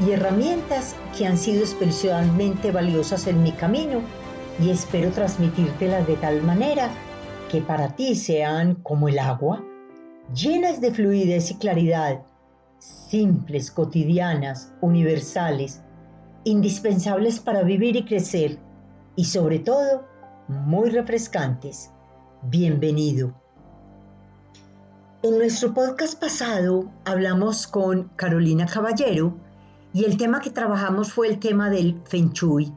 y herramientas que han sido especialmente valiosas en mi camino y espero transmitírtelas de tal manera que para ti sean como el agua, llenas de fluidez y claridad, simples, cotidianas, universales, indispensables para vivir y crecer y sobre todo muy refrescantes. Bienvenido. En nuestro podcast pasado hablamos con Carolina Caballero y el tema que trabajamos fue el tema del Feng Shui.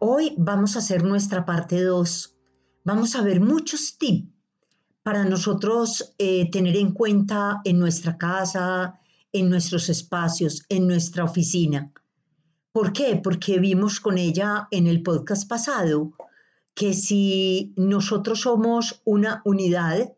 Hoy vamos a hacer nuestra parte 2. Vamos a ver muchos tips para nosotros eh, tener en cuenta en nuestra casa, en nuestros espacios, en nuestra oficina. ¿Por qué? Porque vimos con ella en el podcast pasado que si nosotros somos una unidad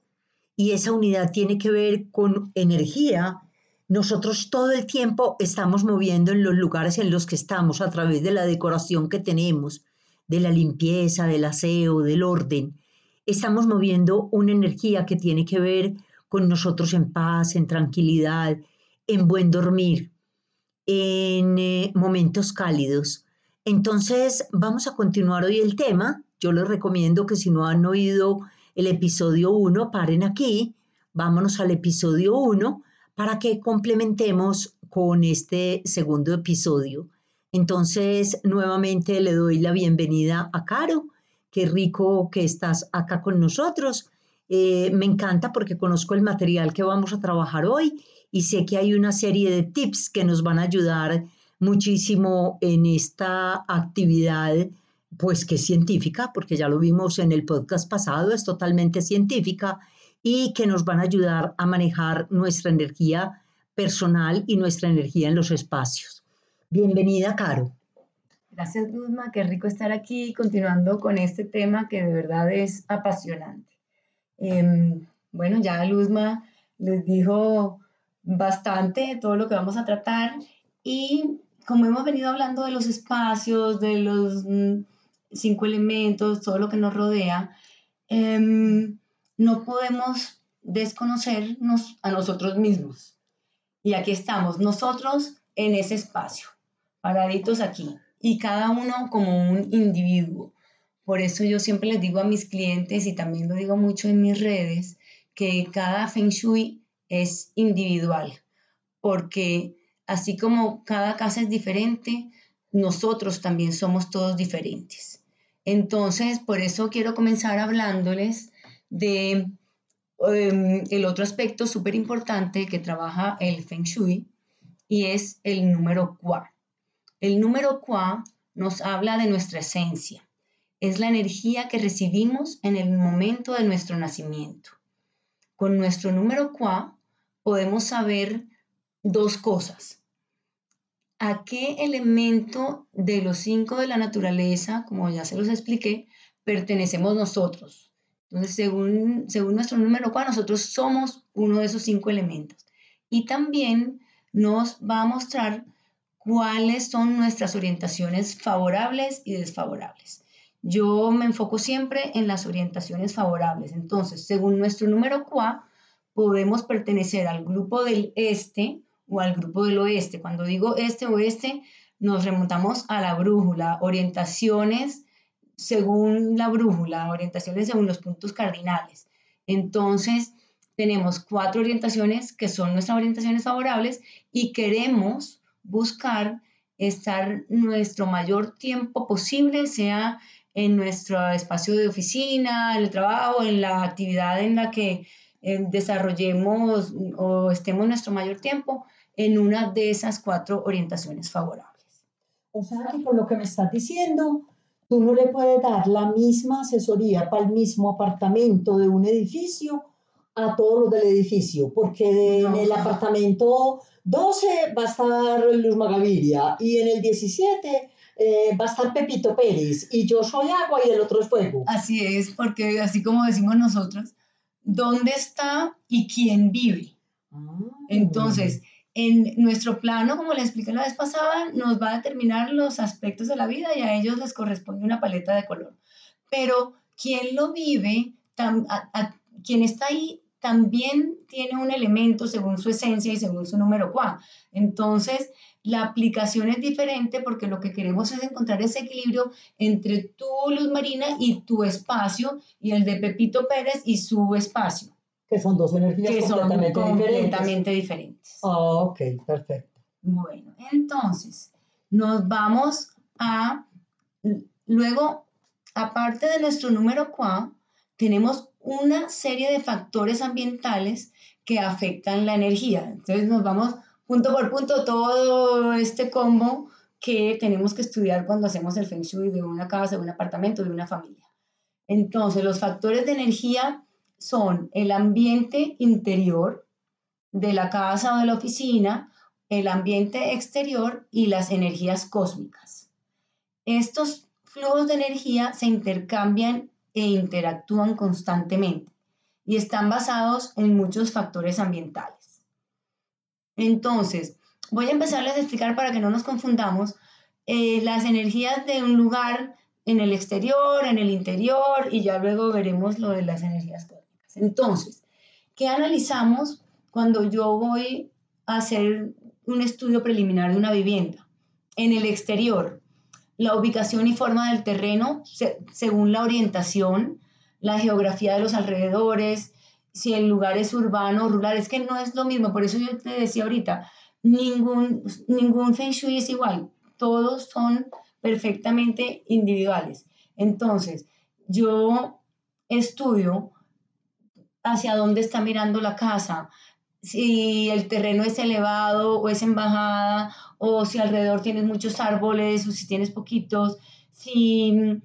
y esa unidad tiene que ver con energía, nosotros todo el tiempo estamos moviendo en los lugares en los que estamos a través de la decoración que tenemos, de la limpieza, del aseo, del orden. Estamos moviendo una energía que tiene que ver con nosotros en paz, en tranquilidad, en buen dormir, en eh, momentos cálidos. Entonces, vamos a continuar hoy el tema. Yo les recomiendo que si no han oído el episodio 1, paren aquí, vámonos al episodio 1 para que complementemos con este segundo episodio. Entonces, nuevamente le doy la bienvenida a Caro. Qué rico que estás acá con nosotros. Eh, me encanta porque conozco el material que vamos a trabajar hoy y sé que hay una serie de tips que nos van a ayudar muchísimo en esta actividad, pues que es científica, porque ya lo vimos en el podcast pasado, es totalmente científica y que nos van a ayudar a manejar nuestra energía personal y nuestra energía en los espacios. Bienvenida, Caro. Gracias, Luzma. Qué rico estar aquí continuando con este tema que de verdad es apasionante. Em, bueno, ya Luzma les dijo bastante todo lo que vamos a tratar y como hemos venido hablando de los espacios, de los mm, cinco elementos, todo lo que nos rodea, eh, no podemos desconocernos a nosotros mismos. Y aquí estamos, nosotros en ese espacio, paraditos aquí, y cada uno como un individuo. Por eso yo siempre les digo a mis clientes, y también lo digo mucho en mis redes, que cada feng shui es individual, porque así como cada casa es diferente, nosotros también somos todos diferentes. Entonces, por eso quiero comenzar hablándoles de em, el otro aspecto súper importante que trabaja el Feng Shui y es el número Qua. El número Qua nos habla de nuestra esencia. Es la energía que recibimos en el momento de nuestro nacimiento. Con nuestro número Qua podemos saber dos cosas. ¿A qué elemento de los cinco de la naturaleza, como ya se los expliqué, pertenecemos nosotros? Entonces, según, según nuestro número cuatro, nosotros somos uno de esos cinco elementos. Y también nos va a mostrar cuáles son nuestras orientaciones favorables y desfavorables. Yo me enfoco siempre en las orientaciones favorables. Entonces, según nuestro número QA, podemos pertenecer al grupo del este o al grupo del oeste. Cuando digo este oeste, nos remontamos a la brújula, orientaciones según la brújula, orientaciones según los puntos cardinales. Entonces, tenemos cuatro orientaciones que son nuestras orientaciones favorables y queremos buscar estar nuestro mayor tiempo posible, sea en nuestro espacio de oficina, en el trabajo, en la actividad en la que eh, desarrollemos o estemos nuestro mayor tiempo en una de esas cuatro orientaciones favorables. O sea que por lo que me estás diciendo, Tú no le puedes dar la misma asesoría para el mismo apartamento de un edificio a todos los del edificio, porque en el apartamento 12 va a estar Luz Magaviria y en el 17 eh, va a estar Pepito Pérez y yo soy agua y el otro es fuego. Así es, porque así como decimos nosotros, ¿dónde está y quién vive? Ah. Entonces, en nuestro plano, como les expliqué la vez pasada, nos va a determinar los aspectos de la vida y a ellos les corresponde una paleta de color. Pero quien lo vive, quien está ahí, también tiene un elemento según su esencia y según su número cuá. Entonces, la aplicación es diferente porque lo que queremos es encontrar ese equilibrio entre tu luz marina y tu espacio y el de Pepito Pérez y su espacio. Que son dos energías que completamente, son completamente diferentes. Oh, ok, perfecto. Bueno, entonces nos vamos a, luego, aparte de nuestro número QA, tenemos una serie de factores ambientales que afectan la energía. Entonces nos vamos punto por punto todo este combo que tenemos que estudiar cuando hacemos el feng shui de una casa, de un apartamento, de una familia. Entonces, los factores de energía son el ambiente interior de la casa o de la oficina, el ambiente exterior y las energías cósmicas. Estos flujos de energía se intercambian e interactúan constantemente y están basados en muchos factores ambientales. Entonces, voy a empezarles a explicar para que no nos confundamos eh, las energías de un lugar en el exterior, en el interior y ya luego veremos lo de las energías. Entonces, ¿qué analizamos cuando yo voy a hacer un estudio preliminar de una vivienda? En el exterior, la ubicación y forma del terreno según la orientación, la geografía de los alrededores, si el lugar es urbano o rural, es que no es lo mismo, por eso yo te decía ahorita, ningún, ningún feng shui es igual, todos son perfectamente individuales. Entonces, yo estudio hacia dónde está mirando la casa, si el terreno es elevado o es en bajada, o si alrededor tienes muchos árboles o si tienes poquitos, si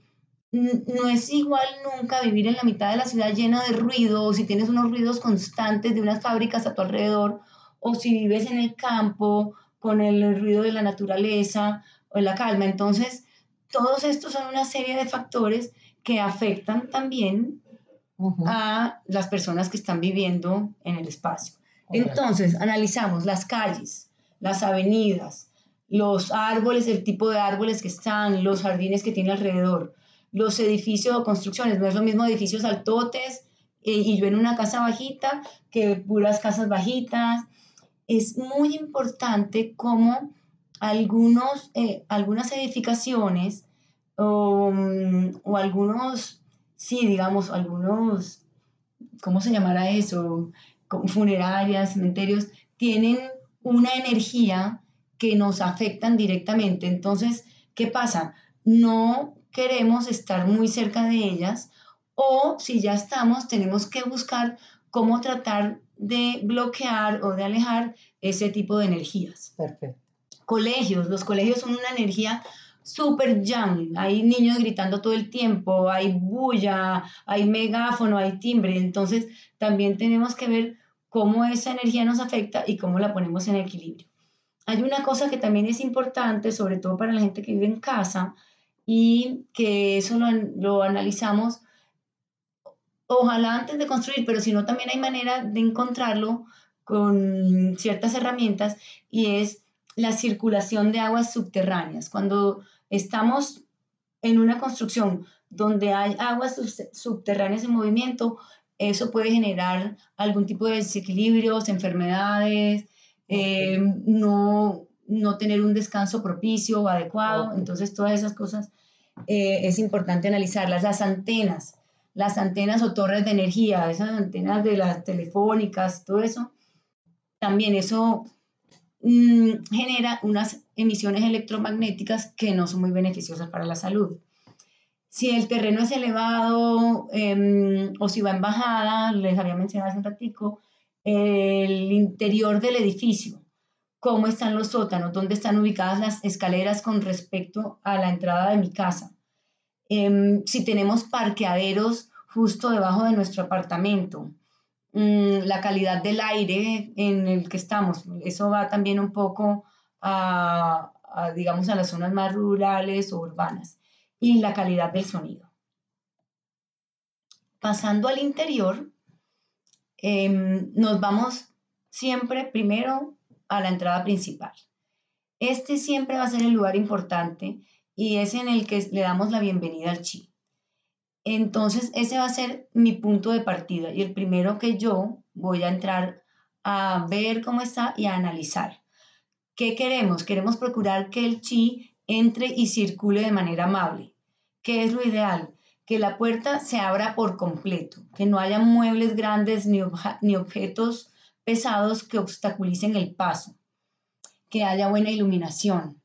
no es igual nunca vivir en la mitad de la ciudad llena de ruido, o si tienes unos ruidos constantes de unas fábricas a tu alrededor, o si vives en el campo con el ruido de la naturaleza o la calma. Entonces, todos estos son una serie de factores que afectan también a las personas que están viviendo en el espacio. Entonces, analizamos las calles, las avenidas, los árboles, el tipo de árboles que están, los jardines que tiene alrededor, los edificios o construcciones. No es lo mismo edificios altotes eh, y yo en una casa bajita que puras casas bajitas. Es muy importante cómo algunos, eh, algunas edificaciones o, mm, o algunos sí, digamos, algunos, ¿cómo se llamará eso? Funerarias, cementerios, tienen una energía que nos afectan directamente. Entonces, ¿qué pasa? No queremos estar muy cerca de ellas o si ya estamos, tenemos que buscar cómo tratar de bloquear o de alejar ese tipo de energías. Perfecto. Colegios, los colegios son una energía super young, hay niños gritando todo el tiempo, hay bulla, hay megáfono, hay timbre, entonces también tenemos que ver cómo esa energía nos afecta y cómo la ponemos en equilibrio. Hay una cosa que también es importante, sobre todo para la gente que vive en casa, y que eso lo, lo analizamos, ojalá antes de construir, pero si no, también hay manera de encontrarlo con ciertas herramientas, y es la circulación de aguas subterráneas. Cuando estamos en una construcción donde hay aguas subterráneas en movimiento, eso puede generar algún tipo de desequilibrios, enfermedades, eh, no, no tener un descanso propicio o adecuado. Entonces, todas esas cosas eh, es importante analizarlas. Las antenas, las antenas o torres de energía, esas antenas de las telefónicas, todo eso, también eso Mm, genera unas emisiones electromagnéticas que no son muy beneficiosas para la salud. Si el terreno es elevado em, o si va en bajada, les había mencionado hace un ratico, el interior del edificio, cómo están los sótanos, dónde están ubicadas las escaleras con respecto a la entrada de mi casa. Em, si tenemos parqueaderos justo debajo de nuestro apartamento, Mm, la calidad del aire en el que estamos. Eso va también un poco a, digamos, a las zonas más rurales o urbanas. Y la calidad del sonido. Pasando al interior, em, nos vamos siempre primero a la entrada principal. Este siempre va a ser el lugar importante y es en el que le damos la bienvenida al chi. Entonces, ese va a ser mi punto de partida y el primero que yo voy a entrar a ver cómo está y a analizar. ¿Qué queremos? Queremos procurar que el chi entre y circule de manera amable. ¿Qué es lo ideal? Que la puerta se abra por completo, que no haya muebles grandes ni, ni objetos pesados que obstaculicen el paso, que haya buena iluminación,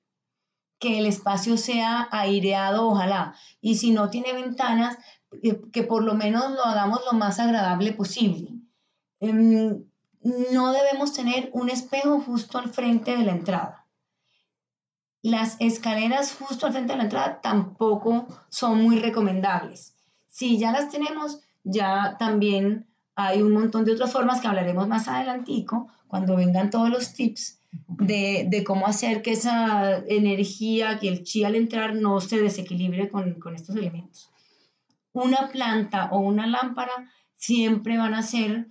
que el espacio sea aireado, ojalá, y si no tiene ventanas, eh, que por lo menos lo hagamos lo más agradable posible. Em, no debemos tener un espejo justo al frente de la entrada. Las escaleras justo al frente de la entrada tampoco son muy recomendables. Si ya las tenemos, ya también hay un montón de otras formas que hablaremos más adelantico cuando vengan todos los tips de, de, cómo hacer que esa energía, que el chi al entrar no se desequilibre con, con estos elementos. Una planta o una lámpara siempre van a ser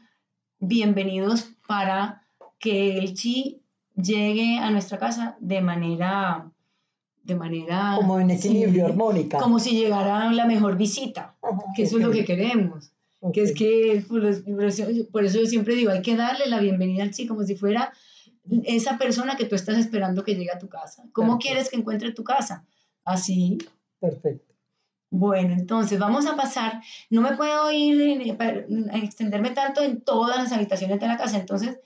bienvenidos para que el chi llegue a nuestra casa de manera de manera como en equilibrio armónica como si llegara la mejor visita que eso es lo que queremos que es que por eso, yo siempre digo hay que darle la bienvenida al chi como si fuera esa persona que tú estás esperando que llegue a tu casa. Cómo quieres que encuentre tu casa así. Perfecto. Bueno, entonces vamos a pasar, no me puedo ir a extenderme tanto en todas las habitaciones de la casa, entonces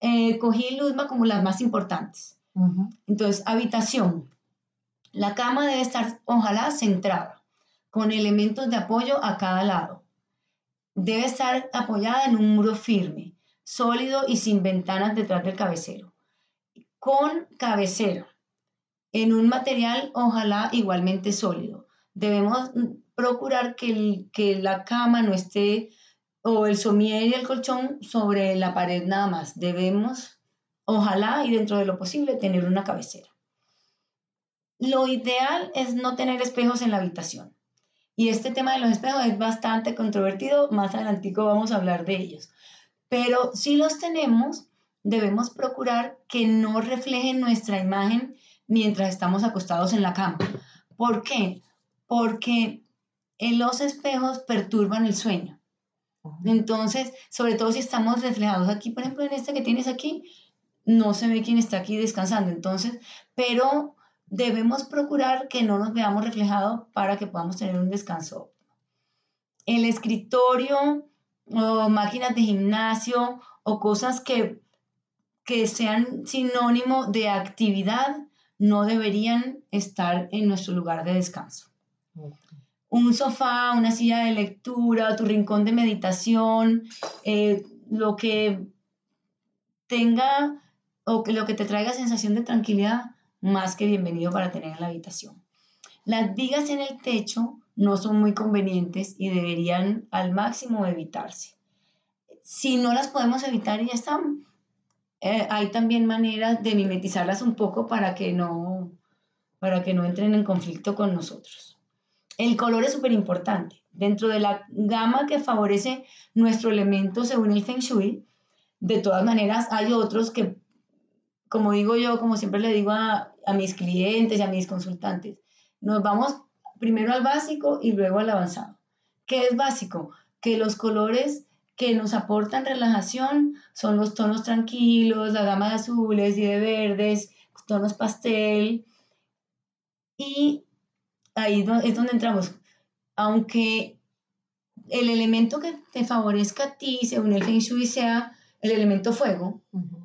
eh, cogí Luzma como las más importantes. Entonces, habitación. La cama debe estar, ojalá, centrada, con elementos de apoyo a cada lado. Debe estar apoyada en un muro firme, sólido y sin ventanas detrás del cabecero. Con cabecera, en un material, ojalá, igualmente sólido debemos procurar que, que la cama no esté o el somier y el colchón sobre la pared nada más. Debemos, ojalá y dentro de lo posible, tener una cabecera. Lo ideal es no tener espejos en la habitación. Y este tema de los espejos es bastante controvertido, más adelantico vamos a hablar de ellos. Pero si los tenemos, debemos procurar que no reflejen nuestra imagen mientras estamos acostados en la cama. ¿Por qué? porque en los espejos perturban el sueño. Entonces, sobre todo si estamos reflejados aquí, por ejemplo, en este que tienes aquí, no se ve quién está aquí descansando. Entonces, pero debemos procurar que no nos veamos reflejados para que podamos tener un descanso. El escritorio o máquinas de gimnasio o cosas que, que sean sinónimo de actividad no deberían estar en nuestro lugar de descanso un sofá, una silla de lectura, tu rincón de meditación, eh, lo que tenga o que lo que te traiga sensación de tranquilidad, más que bienvenido para tener en la habitación. Las vigas en el techo no son muy convenientes y deberían al máximo evitarse. Si no las podemos evitar y ya están, eh, hay también maneras de mimetizarlas un poco para que no, para que no entren en conflicto con nosotros. El color es súper importante. Dentro de la gama que favorece nuestro elemento según el Feng Shui, de todas maneras hay otros que, como digo yo, como siempre le digo a, a mis clientes y a mis consultantes, nos vamos primero al básico y luego al avanzado. ¿Qué es básico? Que los colores que nos aportan relajación son los tonos tranquilos, la gama de azules y de verdes, tonos pastel. Y ahí es donde entramos. Aunque el elemento que te favorezca a ti, según el Feng Shui, sea el elemento fuego,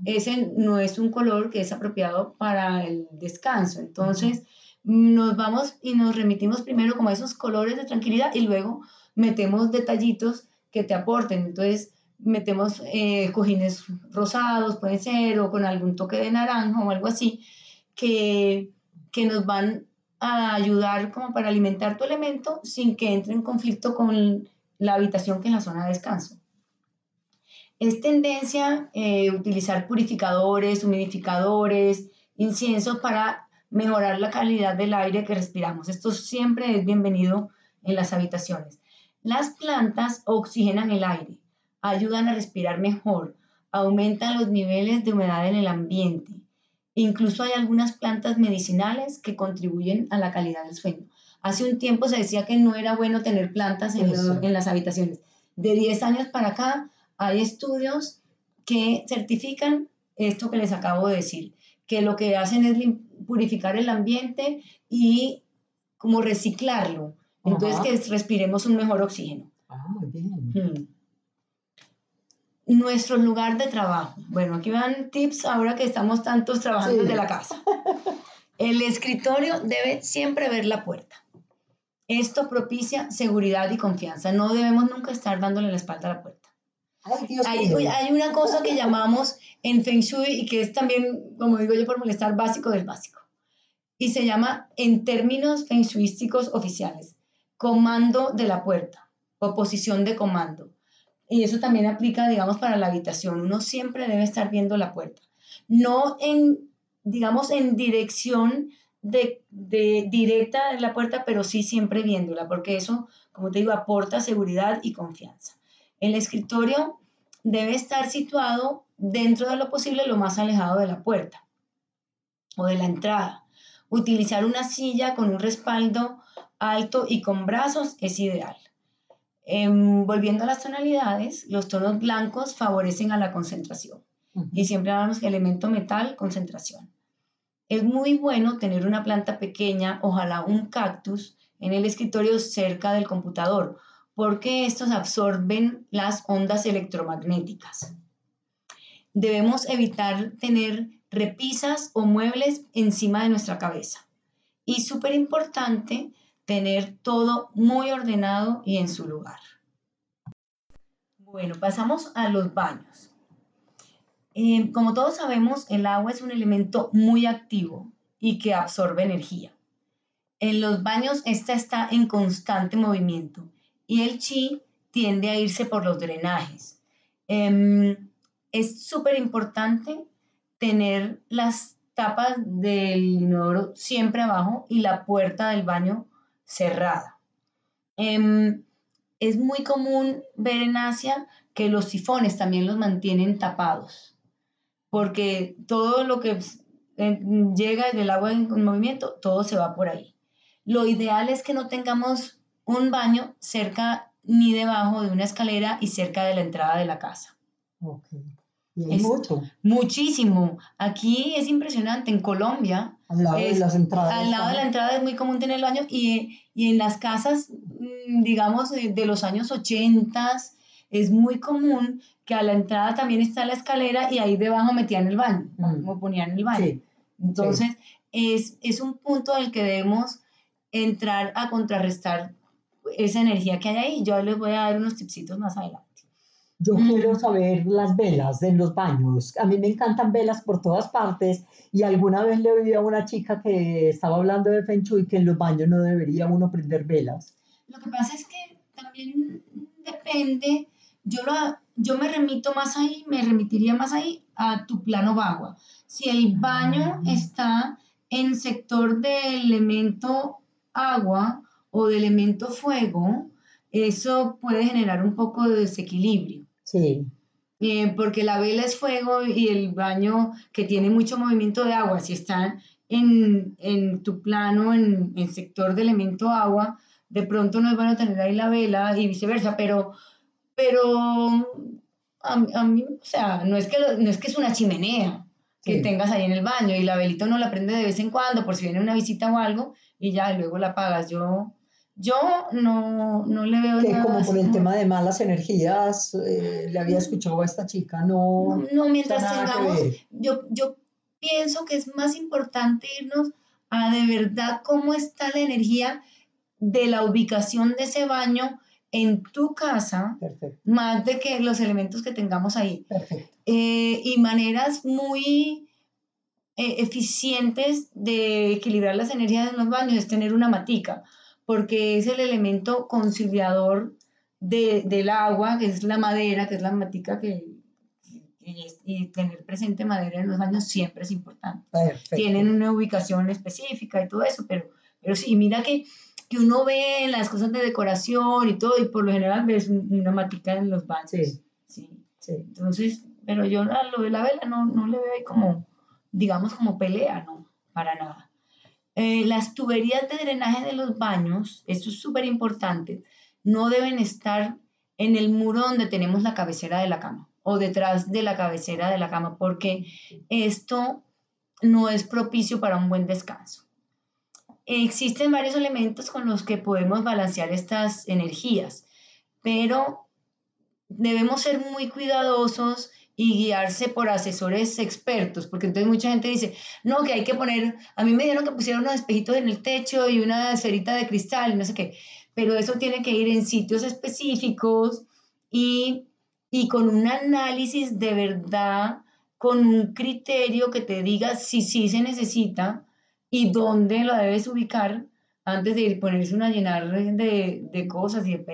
ese no es un color que es apropiado para el descanso. Entonces, nos vamos y nos remitimos primero como a esos colores de tranquilidad y luego metemos detallitos que te aporten. Entonces, metemos eh, cojines rosados, puede ser, o con algún toque de naranja o algo así, que, que nos van a ayudar como para alimentar tu elemento sin que entre en conflicto con la habitación que es la zona de descanso. Es tendencia eh, utilizar purificadores, humidificadores, inciensos para mejorar la calidad del aire que respiramos. Esto siempre es bienvenido en las habitaciones. Las plantas oxigenan el aire, ayudan a respirar mejor, aumentan los niveles de humedad en el ambiente. Incluso hay algunas plantas medicinales que contribuyen a la calidad del sueño. Hace un tiempo se decía que no era bueno tener plantas en, en las habitaciones. De 10 años para acá hay estudios que certifican esto que les acabo de decir, que lo que hacen es purificar el ambiente y como reciclarlo. Entonces que respiremos un mejor oxígeno. Ah, muy bien. Hmm. Nuestro lugar de trabajo. Bueno, aquí van tips ahora que estamos tantos trabajando desde la casa. El escritorio debe siempre ver la puerta. Esto propicia seguridad y confianza. No debemos nunca estar dándole la espalda a la puerta. hay, una cosa que llamamos en Feng Shui y que es también, como digo yo, por molestar, básico del básico. Y se llama, en términos feng shuísticos oficiales, comando de la puerta o posición de comando. Y eso también aplica, digamos, para la habitación. Uno siempre debe estar viendo la puerta. No en, digamos, en dirección de, directa de la puerta, pero sí siempre viéndola, porque eso, como te digo, aporta seguridad y confianza. El escritorio debe estar situado dentro de lo posible lo más alejado de la puerta o de la entrada. Utilizar una silla con un respaldo alto y con brazos es ideal. Em, volviendo a las tonalidades, los tonos blancos favorecen a la concentración. Y siempre hablamos elemento metal, concentración. Es muy bueno tener una planta pequeña, ojalá un cactus, en el escritorio cerca del computador, porque estos absorben las ondas electromagnéticas. Debemos evitar tener repisas o muebles encima de nuestra cabeza. Y súper importante, tener todo muy ordenado y en su lugar. Bueno, pasamos a los baños. Eh, como todos sabemos, el agua es un elemento muy activo y que absorbe energía. En los baños esta está en constante movimiento y el chi tiende a irse por los drenajes. Em, es súper importante tener las tapas del inodoro siempre abajo y la puerta del baño cerrada. Em, es muy común ver en Asia que los sifones también los mantienen tapados porque todo lo que llega del agua en movimiento, todo se va por ahí. Lo ideal es que no tengamos un baño cerca ni debajo de una escalera y cerca de la entrada de la casa. Okay. Y es mucho. Muchísimo. Aquí es impresionante. En Colombia. Al lado de las entradas. Al lado de la entrada es muy común tener el baño y, y en las casas, mm, digamos, de los años 80, es muy común que a la entrada también está la escalera y ahí debajo metían el baño, mm. ponían el baño. Entonces, Es, es un punto del que debemos entrar a contrarrestar esa energía que hay ahí. Yo les voy a dar unos tipsitos más adelante. Yo mm. quiero saber las velas en los baños. A mí me encantan velas por todas partes y alguna vez le oí a una chica que estaba hablando de Feng Shui que en los baños no debería uno prender velas. Lo que pasa es que también depende yo, yo me remito más ahí, me remitiría más ahí a tu plano bagua. Si el baño está en sector de elemento agua o de elemento fuego, eso puede generar un poco de desequilibrio. Sí. Eh, porque la vela es fuego y el baño que tiene mucho movimiento de agua, si está en, en tu plano, en el sector de elemento agua, de pronto no es bueno tener ahí la vela y viceversa, pero pero a, mí, o sea, no es, que, no es que es una chimenea que tengas ahí en el baño y la velita uno la prende de vez en cuando por si viene una visita o algo y ya luego la apagas. Yo, yo no, no le veo que como por el tema de malas energías, eh, le había escuchado a esta chica, no. No, mientras tengamos, yo, yo pienso que es más importante irnos a de verdad cómo está la energía de la ubicación de ese baño en tu casa, más de que los elementos que tengamos ahí. Eh, y maneras muy eh, eficientes de equilibrar las energías en los baños es tener una matica, porque es el elemento conciliador de, del agua, que es la madera, que es la matica que, y, tener presente madera en los baños siempre es importante. Tienen una ubicación específica y todo eso, pero, pero sí, mira que, que uno ve las cosas de decoración y todo, y por lo general ves una matica en los baños. Sí. sí. Entonces, pero yo a lo de la vela no, no le veo como, digamos, como pelea, no, para nada. Eh, las tuberías de drenaje de los baños, esto es súper importante, no deben estar en el muro donde tenemos la cabecera de la cama o detrás de la cabecera de la cama, porque esto no es propicio para un buen descanso. Existen varios elementos con los que podemos balancear estas energías, pero debemos ser muy cuidadosos y guiarse por asesores expertos, porque entonces mucha gente dice, no, que hay que poner, a mí me dijeron que pusieron unos espejitos en el techo y una esferita de cristal no sé qué, pero eso tiene que ir en sitios específicos y, y con un análisis de verdad, con un criterio que te diga si sí se necesita y dónde lo debes ubicar antes de ir ponerse una llenar de, de cosas y de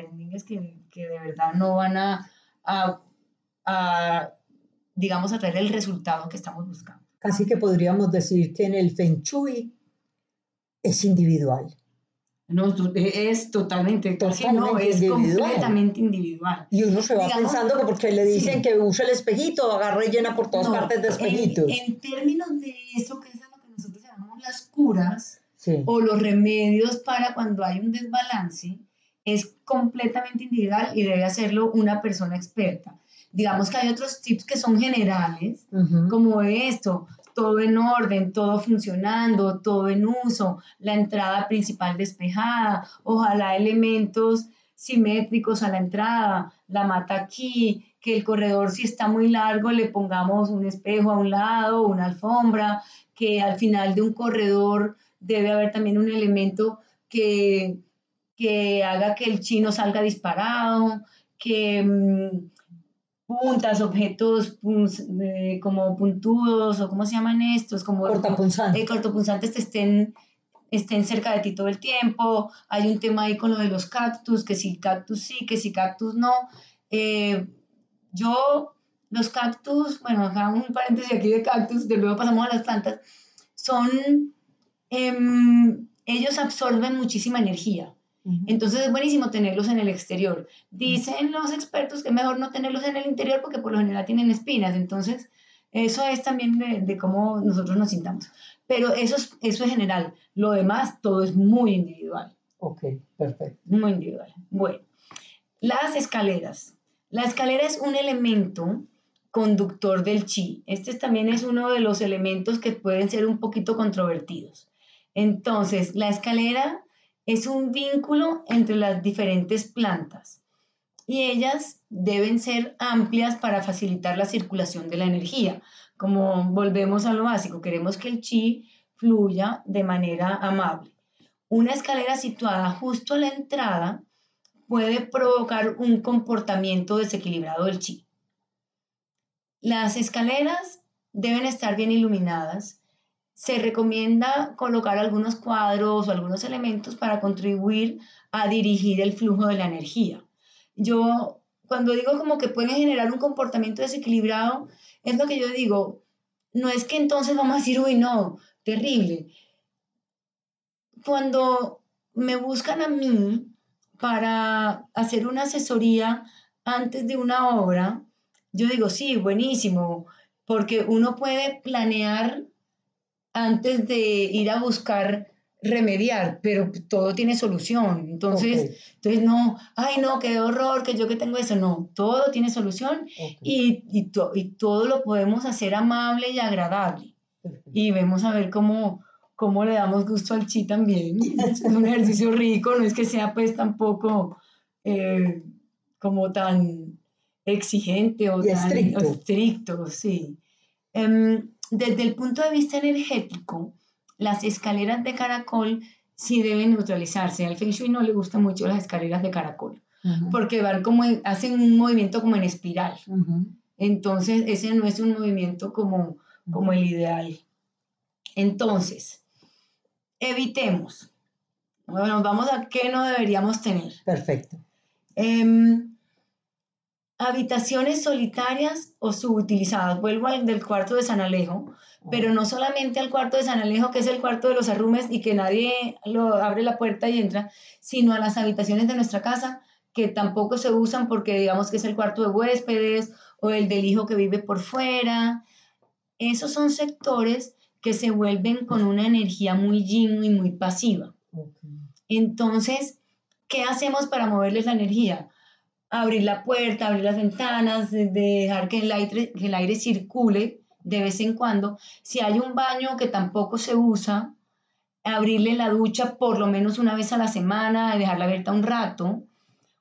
que, que, de verdad no van a, a digamos, a traer el resultado que estamos buscando. Casi que podríamos decir que en el Feng Shui es individual. No, es totalmente, totalmente no, es completamente individual. Y uno se va pensando que porque le dicen que use el espejito, agarra y llena por todas partes de espejitos. En, términos de eso, que es lo que nosotros llamamos las curas o los remedios para cuando hay un desbalance, es completamente individual y debe hacerlo una persona experta. Digamos que hay otros tips que son generales, como esto, todo en orden, todo funcionando, todo en uso, la entrada principal despejada, ojalá elementos simétricos a la entrada, la mata aquí, que el corredor si está muy largo le pongamos un espejo a un lado, una alfombra, que al final de un corredor debe haber también un elemento que, que haga que el chino salga disparado, que mm, puntas, objetos como puntudos o cómo se llaman estos, como cortopunzantes, eh, cortopunzantes estén, estén cerca de ti todo el tiempo. Hay un tema ahí con lo de los cactus, que si cactus sí, que si cactus no. Eh, yo, los cactus, bueno, acá un paréntesis aquí de cactus, de luego pasamos a las plantas, son, em, ellos absorben muchísima energía. Entonces es buenísimo tenerlos en el exterior. Dicen los expertos que es mejor no tenerlos en el interior porque por lo general tienen espinas. Entonces eso es también de, cómo nosotros nos sintamos. Pero eso es, eso es general. Lo demás, todo es muy individual. Ok, perfecto. Muy individual. Bueno, las escaleras. La escalera es un elemento conductor del chi. Este también es uno de los elementos que pueden ser un poquito controvertidos. Entonces, la escalera es un vínculo entre las diferentes plantas y ellas deben ser amplias para facilitar la circulación de la energía. Como volvemos a lo básico, queremos que el chi fluya de manera amable. Una escalera situada justo a la entrada puede provocar un comportamiento desequilibrado del chi. Las escaleras deben estar bien iluminadas se recomienda colocar algunos cuadros o algunos elementos para contribuir a dirigir el flujo de la energía. Yo, cuando digo como que pueden generar un comportamiento desequilibrado, es lo que yo digo, no es que entonces vamos a decir, uy, no, terrible. Cuando me buscan a mí para hacer una asesoría antes de una obra, yo digo, sí, buenísimo, porque uno puede planear antes de ir a buscar remediar, pero todo tiene solución. Entonces, entonces no, ay no, qué horror, que yo que tengo eso, no, todo tiene solución y, y, y, todo lo podemos hacer amable y agradable. Y vemos a ver cómo, cómo le damos gusto al chi también. es un ejercicio rico, no es que sea pues tampoco eh, como tan exigente o tan estricto. sí. Em, desde el punto de vista energético, las escaleras de caracol sí deben neutralizarse. Al Feng Shui no le gustan mucho las escaleras de caracol, porque van como hacen un movimiento como en espiral. Entonces, ese no es un movimiento como, como el ideal. Entonces, evitemos. Bueno, vamos a qué no deberíamos tener. Perfecto. Em, habitaciones solitarias o subutilizadas. Vuelvo al del cuarto de San Alejo, pero no solamente al cuarto de San Alejo, que es el cuarto de los arrumes y que nadie lo abre la puerta y entra, sino a las habitaciones de nuestra casa que tampoco se usan porque digamos que es el cuarto de huéspedes o el del hijo que vive por fuera. Esos son sectores que se vuelven con una energía muy yin y muy pasiva. Entonces, ¿qué hacemos para moverles la energía? Abrir la puerta, abrir las ventanas, dejar que el aire, que el aire circule de vez en cuando. Si hay un baño que tampoco se usa, abrirle la ducha por lo menos una vez a la semana, dejarla abierta un rato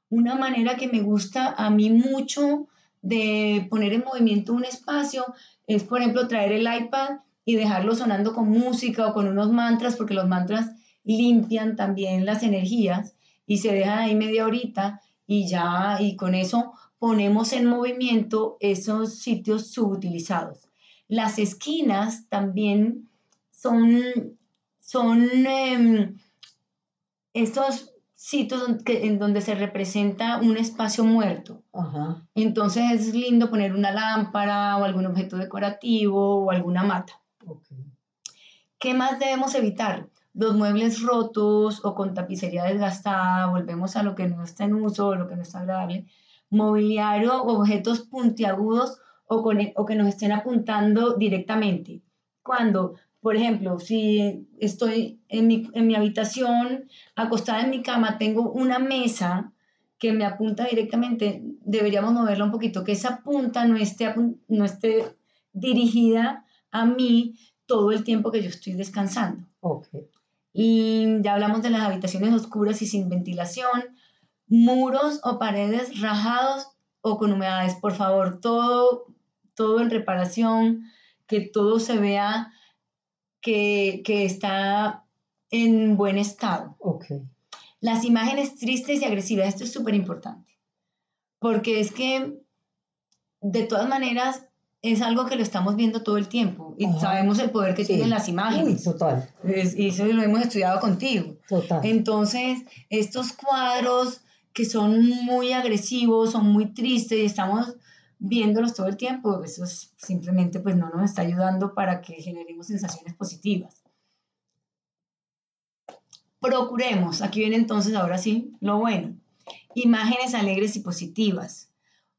una manera que me gusta a mí mucho de poner en movimiento un espacio es, por ejemplo, traer el iPad y dejarlo sonando con música o con unos mantras, porque los mantras limpian también las energías y se dejan ahí media horita y ya, y con eso ponemos en movimiento esos sitios subutilizados. Las esquinas también son, son em, estos sitios en donde se representa un espacio muerto. Entonces es lindo poner una lámpara o algún objeto decorativo o alguna mata. ¿Qué más debemos evitar? Los muebles rotos o con tapicería desgastada, volvemos a lo que no está en uso o lo que no está agradable. Mobiliario objetos puntiagudos o, con, o que nos estén apuntando directamente. Cuando por ejemplo, si estoy en mi, en mi habitación, acostada en mi cama, tengo una mesa que me apunta directamente, deberíamos moverla un poquito, que esa punta no esté, no esté dirigida a mí todo el tiempo que yo estoy descansando. Okay. Y ya hablamos de las habitaciones oscuras y sin ventilación, muros o paredes rajados o con humedades. Por favor, todo, todo en reparación, que todo se vea que, está en buen estado. Okay. Las imágenes tristes y agresivas, esto es súper importante, porque es que de todas maneras es algo que lo estamos viendo todo el tiempo y sabemos el poder que tienen las imágenes. total. y eso lo hemos estudiado contigo. Total. Entonces, estos cuadros que son muy agresivos, son muy tristes y estamos viéndolos todo el tiempo, eso simplemente pues no nos está ayudando para que generemos sensaciones positivas. Procuremos, aquí viene entonces ahora sí lo bueno, imágenes alegres y positivas,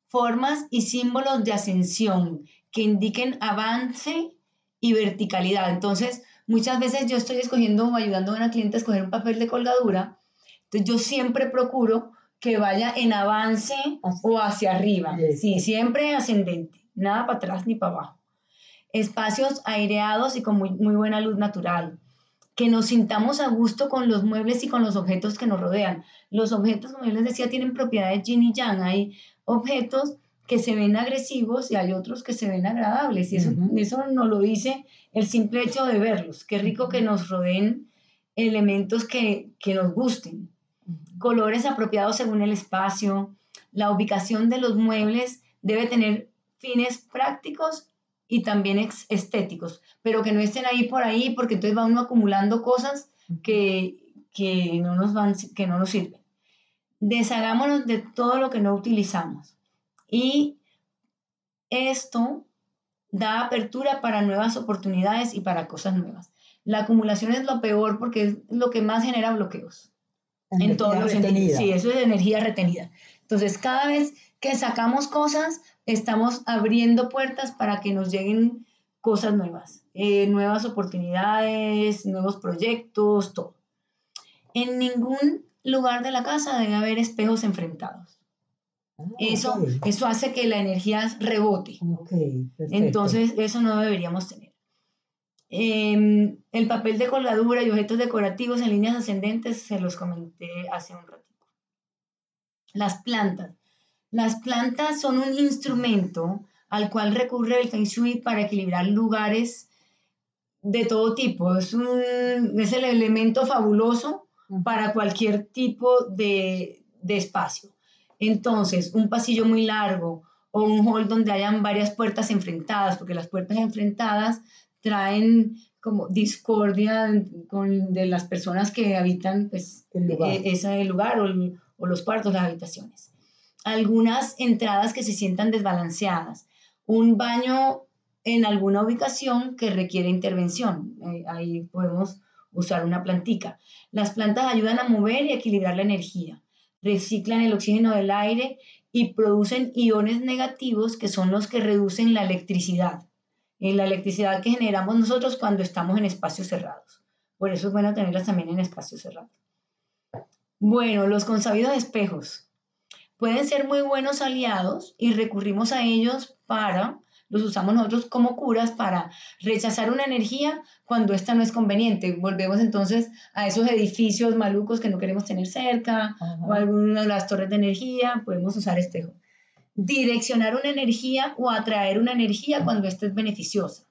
formas y símbolos de ascensión que indiquen avance y verticalidad. Entonces, muchas veces yo estoy escogiendo o ayudando a una cliente a escoger un papel de colgadura, entonces yo siempre procuro que vaya en avance o hacia arriba. Sí, siempre ascendente, nada para atrás ni para abajo. Espacios aireados y con muy, muy buena luz natural. Que nos sintamos a gusto con los muebles y con los objetos que nos rodean. Los objetos, como yo les decía, tienen propiedades yin y yang. Hay objetos que se ven agresivos y hay otros que se ven agradables. Y eso, eso nos lo dice el simple hecho de verlos. Qué rico que nos rodeen elementos que, que nos gusten colores apropiados según el espacio. La ubicación de los muebles debe tener fines prácticos y también estéticos, pero que no estén ahí por ahí porque entonces va uno acumulando cosas que, que, no, nos van, que no nos sirven. Deshagámonos de todo lo que no utilizamos. Y esto da apertura para nuevas oportunidades y para cosas nuevas. La acumulación es lo peor porque es lo que más genera bloqueos en todos los sentidos. Sí, eso es energía retenida. Entonces, cada vez que sacamos cosas, estamos abriendo puertas para que nos lleguen cosas nuevas, eh, nuevas oportunidades, nuevos proyectos, todo. En ningún lugar de la casa debe haber espejos enfrentados. Ah, eso, eso hace que la energía rebote. Entonces, eso no deberíamos tener. Em, el papel de colgadura y objetos decorativos en líneas ascendentes se los comenté hace un ratito. Las plantas. Las plantas son un instrumento al cual recurre el Feng Shui para equilibrar lugares de todo tipo. Es, es el elemento fabuloso para cualquier tipo de, de espacio. Entonces, un pasillo muy largo o un hall donde hayan varias puertas enfrentadas, porque las puertas enfrentadas traen como discordia con, de las personas que habitan pues, el lugar, e, ese lugar o, o, los cuartos, las habitaciones. Algunas entradas que se sientan desbalanceadas, un baño en alguna ubicación que requiere intervención. Eh, ahí podemos usar una plantica. Las plantas ayudan a mover y equilibrar la energía, reciclan el oxígeno del aire y producen iones negativos que son los que reducen la electricidad, eh, la electricidad que generamos nosotros cuando estamos en espacios cerrados. Por eso es bueno tenerlas también en espacios cerrados. Bueno, los consabidos espejos pueden ser muy buenos aliados y recurrimos a ellos para los usamos nosotros como curas para rechazar una energía cuando esta no es conveniente. Volvemos entonces a esos edificios malucos que no queremos tener cerca o algunas de las torres de energía, podemos usar espejo. Direccionar una energía o atraer una energía cuando esta es beneficiosa.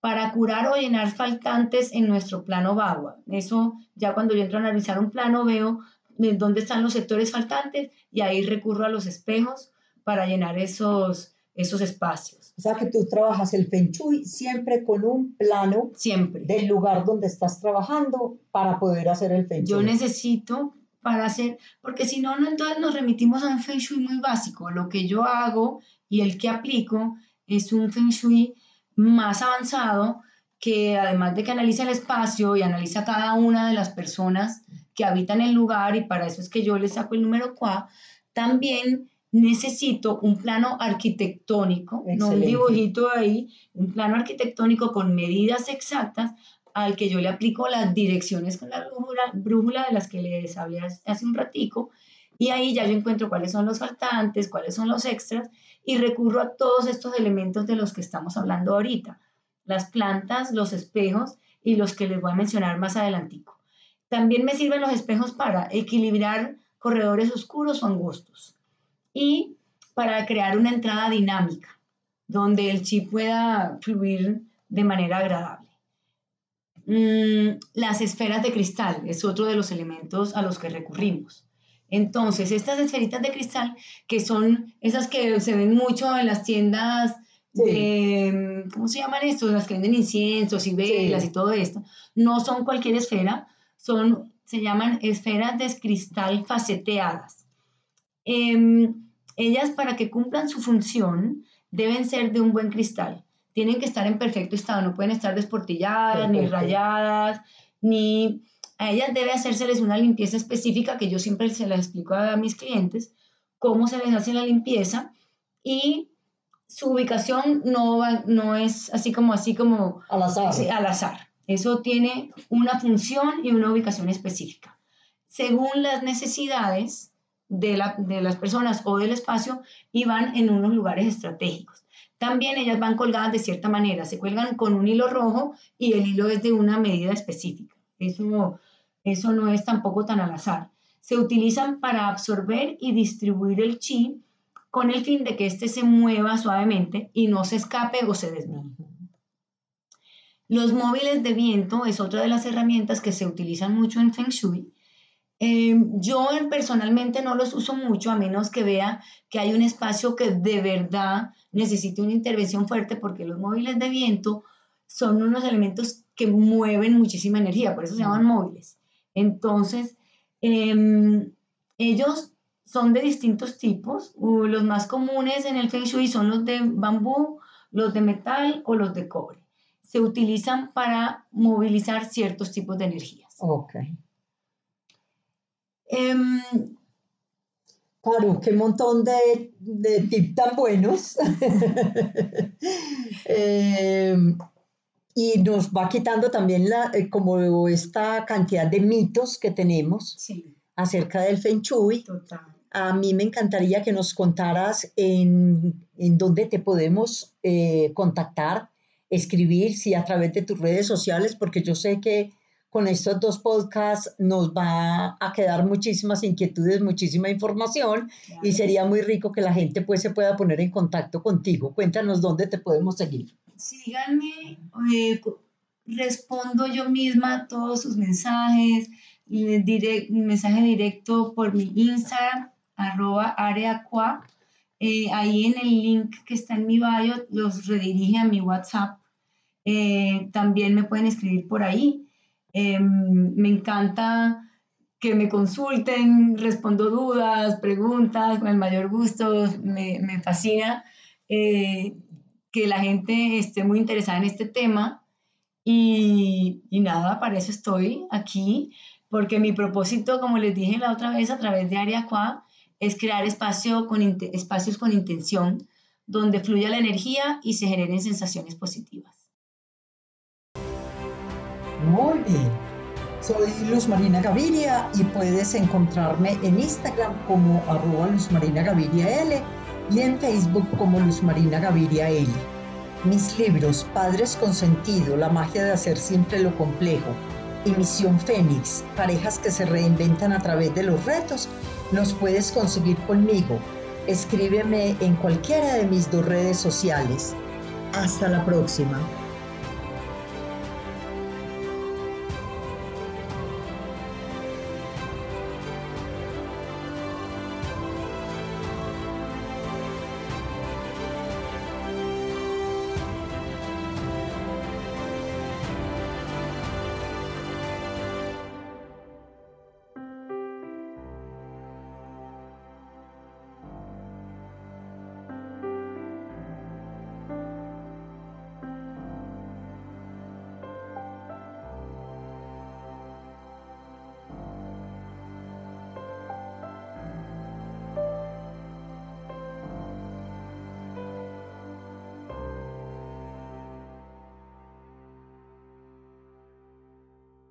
Para curar o llenar faltantes en nuestro plano Bagua. Eso ya cuando yo entro a analizar un plano veo dónde están los sectores faltantes y ahí recurro a los espejos para llenar esos, esos espacios. O sea que tú trabajas el Feng Shui siempre con un plano siempre. del lugar donde estás trabajando para poder hacer el Feng Shui. Yo necesito para hacer, porque si no, no, entonces nos remitimos a un Feng Shui muy básico. Lo que yo hago y el que aplico es un Feng Shui más avanzado que además de que analiza el espacio y analiza cada una de las personas que habitan el lugar y para eso es que yo le saco el número QA, también necesito un plano arquitectónico, no un dibujito ahí, un plano arquitectónico con medidas exactas al que yo le aplico las direcciones con la brújula, de las que les hablé hace un ratico, y ahí ya yo encuentro cuáles son los faltantes, cuáles son los extras, y recurro a todos estos elementos de los que estamos hablando ahorita, las plantas, los espejos y los que les voy a mencionar más adelantico. También me sirven los espejos para equilibrar corredores oscuros o angostos y para crear una entrada dinámica donde el chip pueda fluir de manera agradable. Mm, las esferas de cristal es otro de los elementos a los que recurrimos. Entonces, estas esferitas de cristal, que son esas que se ven mucho en las tiendas de, ¿cómo se llaman estos? Las que venden inciensos y velas y todo esto, no son cualquier esfera, son, se llaman esferas de cristal faceteadas. Em, ellas para que cumplan su función deben ser de un buen cristal. Tienen que estar en perfecto estado, no pueden estar desportilladas, ni rayadas, ni a ellas debe hacérseles una limpieza específica que yo siempre se la explico a mis clientes, cómo se les hace la limpieza y su ubicación no, no es así como así como al azar. al azar. Eso tiene una función y una ubicación específica. Según las necesidades de, las personas o del espacio y van en unos lugares estratégicos. También ellas van colgadas de cierta manera, se cuelgan con un hilo rojo y el hilo es de una medida específica. Eso, eso no es tampoco tan al azar. Se utilizan para absorber y distribuir el chi con el fin de que éste se mueva suavemente y no se escape o se desvíe. Los móviles de viento es otra de las herramientas que se utilizan mucho en Feng Shui eh, yo personalmente no los uso mucho a menos que vea que hay un espacio que de verdad necesite una intervención fuerte porque los móviles de viento son unos elementos que mueven muchísima energía, por eso se llaman móviles. Entonces, em, ellos son de distintos tipos. los más comunes en el Feng Shui son los de bambú, los de metal o los de cobre. Se utilizan para movilizar ciertos tipos de energías. Okay. Em, claro, qué montón de, de tips tan buenos. Em, y nos va quitando también la, eh, como esta cantidad de mitos que tenemos acerca del Feng Shui. A mí me encantaría que nos contaras en, en dónde te podemos eh, contactar, escribir, si a través de tus redes sociales, porque yo sé que con estos dos podcasts nos va a quedar muchísimas inquietudes, muchísima información y sería muy rico que la gente pues se pueda poner en contacto contigo. Cuéntanos dónde te podemos seguir. Síganme, eh, respondo yo misma todos sus mensajes, direct, mensaje directo por mi Instagram, arroba areaqua. Eh, ahí en el link que está en mi bio los redirige a mi WhatsApp. Eh, también me pueden escribir por ahí. Em, me encanta que me consulten, respondo dudas, preguntas, con el mayor gusto, me, me fascina eh, que la gente esté muy interesada en este tema y, y, nada, para eso estoy aquí, porque mi propósito, como les dije la otra vez a través de Ariaqua, es crear espacio con, espacios con intención, donde fluya la energía y se generen sensaciones positivas. Muy bien. Soy Luz Marina Gaviria y puedes encontrarme en Instagram como arroba Luz y en Facebook como Luz Marina. Mis libros Padres con Sentido, La magia de hacer siempre lo complejo y Misión Fénix, parejas que se reinventan a través de los retos, los puedes conseguir conmigo. Escríbeme en cualquiera de mis dos redes sociales. Hasta la próxima.